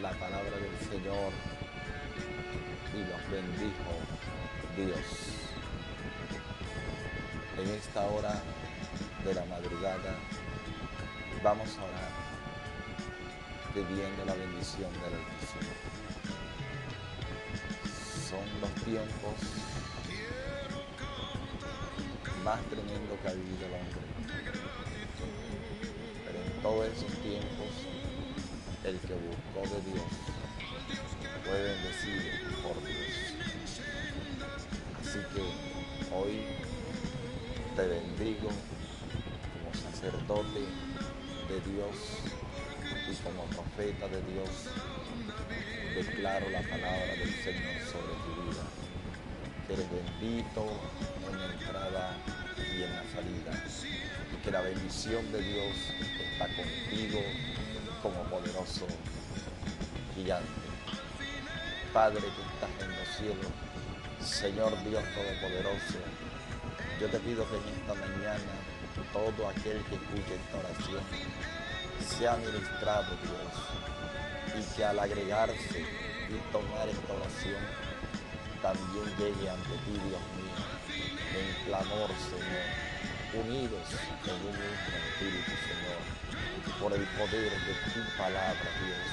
la palabra del Señor y los bendijo Dios. En esta hora de la madrugada vamos a orar pidiendo la bendición del Altísimo. Son los tiempos más tremendos que ha vivido el hombre. Pero en todos esos tiempos, el que buscó de Dios fue bendecido por Dios. Así que hoy te bendigo como sacerdote de Dios y como profeta de Dios. Declaro la palabra del Señor sobre tu vida. Que eres bendito en la entrada y en la salida. Y que la bendición de Dios está contigo como poderoso gigante. Padre que estás en los cielos, Señor Dios Todopoderoso, yo te pido que en esta mañana todo aquel que escuche esta oración sea ministrado, Dios, y que al agregarse y tomar esta oración también llegue ante ti, Dios mío, en clamor, Señor, unidos en un mismo espíritu, Señor, por el poder de tu palabra, Dios.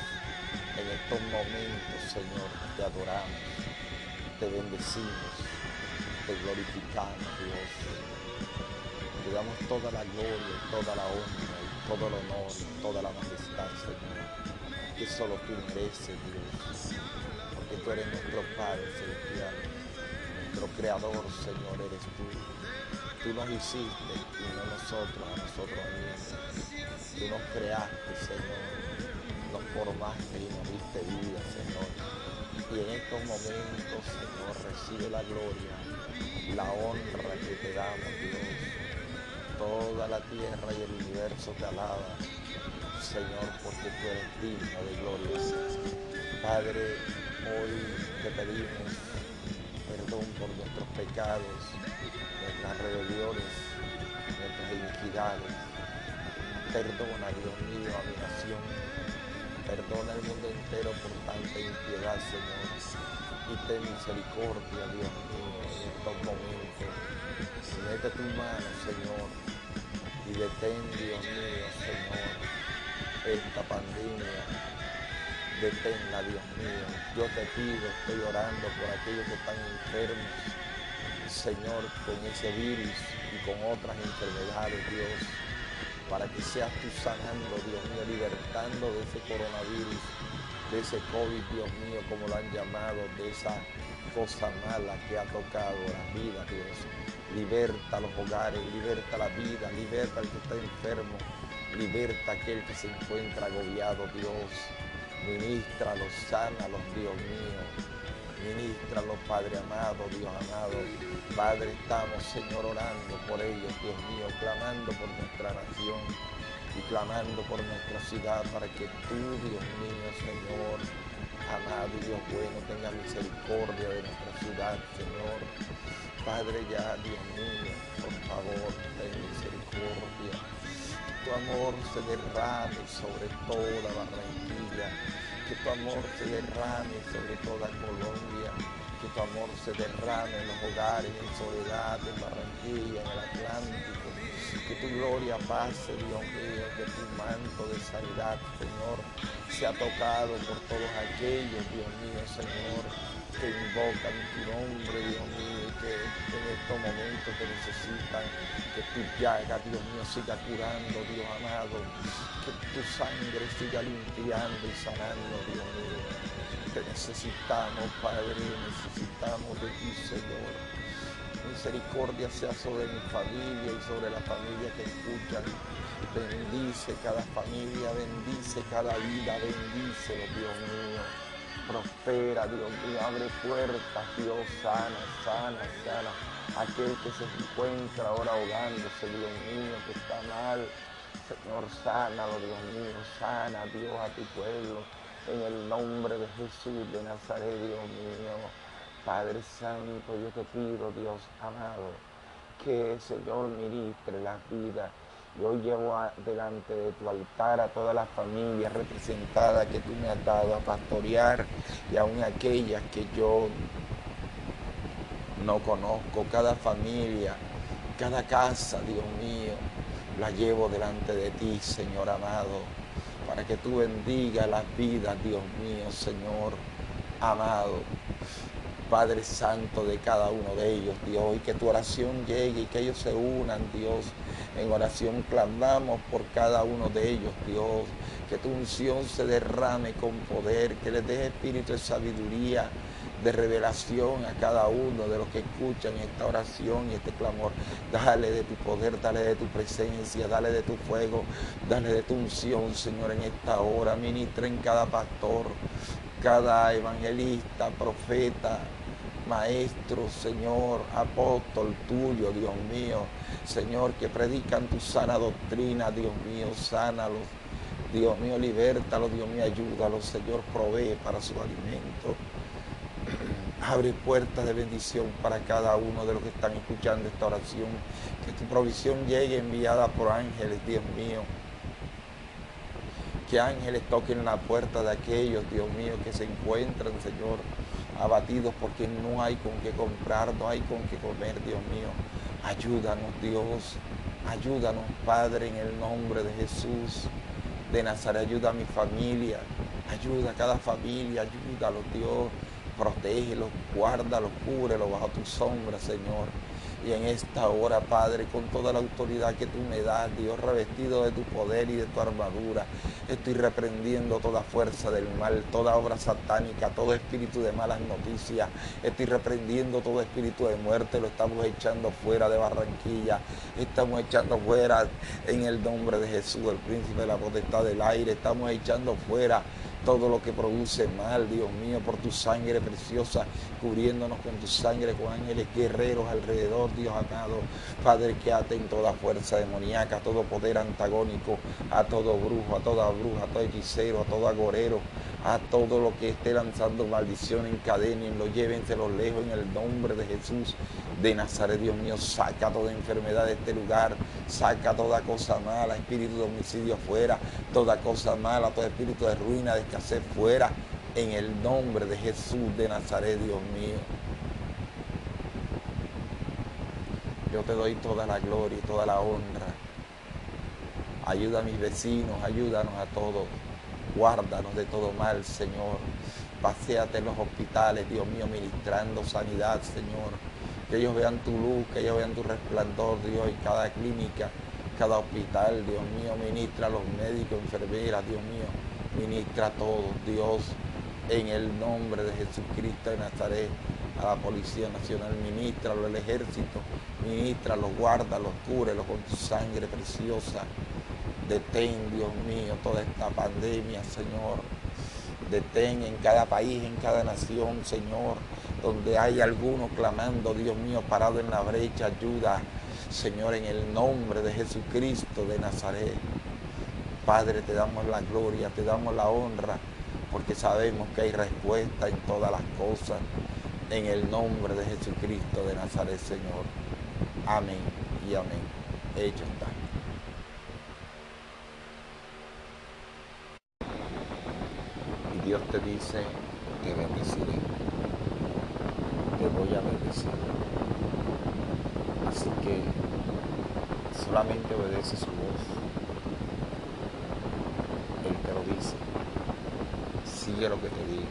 En estos momentos, Señor, te adoramos, te bendecimos, te glorificamos, Dios. Te damos toda la gloria, toda la honra, todo el honor, toda la majestad, Señor, que solo tú mereces, Dios, porque tú eres nuestro Padre Celestial, nuestro Creador, Señor, eres tú. Tú nos hiciste y no nosotros a nosotros mismos. Tú nos creaste, Señor, nos formaste y nos diste vida, Señor. Y en estos momentos, Señor, recibe la gloria, la honra que te damos, Dios. Toda la tierra y el universo te alaba, Señor, porque tú eres digno de gloria. Padre, hoy te pedimos perdón por nuestros pecados, nuestras rebeliones, nuestras iniquidades. Perdona, Dios mío, a mi nación. Perdona al mundo entero por tanta impiedad, Señor. Y ten misericordia, Dios mío, en estos momentos. Mete tu mano, Señor, y detén, Dios mío, Señor, esta pandemia. Deténla, Dios mío. Yo te pido, estoy orando por aquellos que están enfermos, Señor, con ese virus y con otras enfermedades, Dios, para que seas tú sanando, Dios mío, libertando de ese coronavirus, de ese COVID, Dios mío, como lo han llamado, de esa cosa mala que ha tocado las vidas, Dios. Liberta los hogares, liberta la vida, liberta al que está enfermo, liberta aquel que se encuentra agobiado, Dios. Ministralos, sánalos, Dios mío. Ministralos, Padre amado, Dios amado. Padre, estamos, Señor, orando por ellos, Dios mío, clamando por nuestra nación y clamando por nuestra ciudad para que tú, Dios mío, Señor, amado Dios bueno, tenga misericordia de nuestra ciudad, Señor. Padre, ya, Dios mío, por favor, ten misericordia. Tu amor se derrame sobre toda Barranquilla, que tu amor se derrame sobre toda Colombia, que tu amor se derrame en los hogares, en soledad, en Barranquilla, en el Atlántico, que tu gloria pase, Dios mío, que tu manto de sanidad, Señor, sea tocado por todos aquellos, Dios mío, Señor, que invocan tu nombre, Dios mío, que en estos momentos te necesitan, que tu llaga, Dios mío, siga curando, Dios amado, que tu sangre siga limpiando y sanando, Dios mío. Te necesitamos, Padre, necesitamos de ti, Señor. Misericordia sea sobre mi familia y sobre la familia que escuchan. Bendice cada familia, bendice cada vida, bendícelo, Dios mío. Prospera, Dios mío, abre puertas, Dios, sana, sana, sana. Aquel que se encuentra ahora ahogándose, Dios mío, que está mal. Señor, sánalo, Dios mío, sana, Dios, a tu pueblo. En el nombre de Jesús de Nazaret, Dios mío. Padre Santo, yo te pido, Dios amado, que Señor ministre la vida Yo llevo delante de tu altar a todas las familias representadas que tú me has dado a pastorear y aún aquellas que yo no conozco, cada familia, cada casa, Dios mío, la llevo delante de ti, Señor amado, para que tú bendigas las vidas, Dios mío, Señor amado. Padre Santo de cada uno de ellos, Dios, y que tu oración llegue y que ellos se unan, Dios. En oración clamamos por cada uno de ellos, Dios. Que tu unción se derrame con poder, que les dé espíritu de sabiduría, de revelación a cada uno de los que escuchan esta oración y este clamor. Dale de tu poder, dale de tu presencia, dale de tu fuego, dale de tu unción, Señor, en esta hora. Ministra en cada pastor, cada evangelista, profeta, maestro, Señor, apóstol tuyo, Dios mío, Señor, que predican tu sana doctrina, Dios mío, sánalos. Dios mío, libértalos, Dios mío, ayúdalos, Señor, provee para su alimento. Abre puertas de bendición para cada uno de los que están escuchando esta oración. Que tu provisión llegue enviada por ángeles, Dios mío. Que ángeles toquen la puerta de aquellos, Dios mío, que se encuentran, Señor, abatidos porque no hay con qué comprar, no hay con qué comer, Dios mío. Ayúdanos, Dios. Ayúdanos, Padre, en el nombre de Jesús de Nazaret. Ayuda a mi familia. Ayuda a cada familia. Ayúdalo, Dios. Protégelos, guárdalos, cúbrelos bajo tu sombra, Señor. Y en esta hora, Padre, con toda la autoridad que tú me das, Dios, revestido de tu poder y de tu armadura, estoy reprendiendo toda fuerza del mal, toda obra satánica, todo espíritu de malas noticias. Estoy reprendiendo todo espíritu de muerte, lo estamos echando fuera de Barranquilla. Estamos echando fuera en el nombre de Jesús, el príncipe de la potestad del aire. Estamos echando fuera todo lo que produce mal, Dios mío, por tu sangre preciosa, cubriéndonos con tu sangre, con ángeles guerreros alrededor, Dios amado. Padre, que aten toda fuerza demoníaca, todo poder antagónico, a todo brujo, a toda bruja, a todo hechicero, a todo agorero, a todo lo que esté lanzando maldición en cadena, lo llévenselo lejos en el nombre de Jesús de Nazaret, Dios mío, saca toda enfermedad de este lugar, saca toda cosa mala, espíritu de homicidio fuera, toda cosa mala, todo espíritu de ruina, de escasez fuera, en el nombre de Jesús de Nazaret, Dios mío. Yo te doy toda la gloria y toda la honra. Ayuda a mis vecinos, ayúdanos a todos. Guárdanos de todo mal, Señor. Paseate en los hospitales, Dios mío, ministrando sanidad, Señor que ellos vean tu luz, que ellos vean tu resplandor, Dios, y cada clínica, cada hospital, Dios mío, ministra a los médicos, enfermeras, Dios mío, ministra a todos, Dios, en el nombre de Jesucristo de Nazaret, a la Policía Nacional, ministra al ejército, ministra, los guarda, los los con tu sangre preciosa. Detén, Dios mío, toda esta pandemia, Señor. Detén en cada país, en cada nación, Señor donde hay algunos clamando, Dios mío, parado en la brecha, ayuda, Señor, en el nombre de Jesucristo de Nazaret. Padre, te damos la gloria, te damos la honra, porque sabemos que hay respuesta en todas las cosas, en el nombre de Jesucristo de Nazaret, Señor. Amén y amén. Hecho está. Y Dios te dice, te bendeciré te voy a bendecir. Así que solamente obedece su voz. Él te lo dice. Sigue lo que te diga.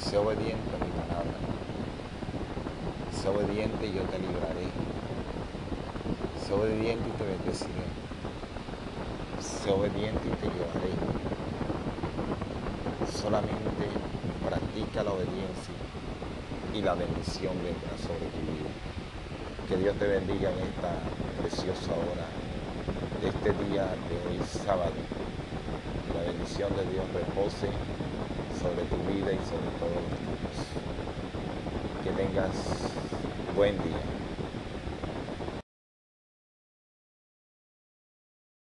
Sé obediente a mi palabra. Sé obediente y yo te libraré. Sé obediente y te bendeciré. Sé obediente y te llevaré. Solamente practica la obediencia y la bendición vendrá sobre tu vida. Que Dios te bendiga en esta preciosa hora, de este día de hoy sábado. Que la bendición de Dios repose sobre tu vida y sobre todos los tuyos. Que tengas buen día.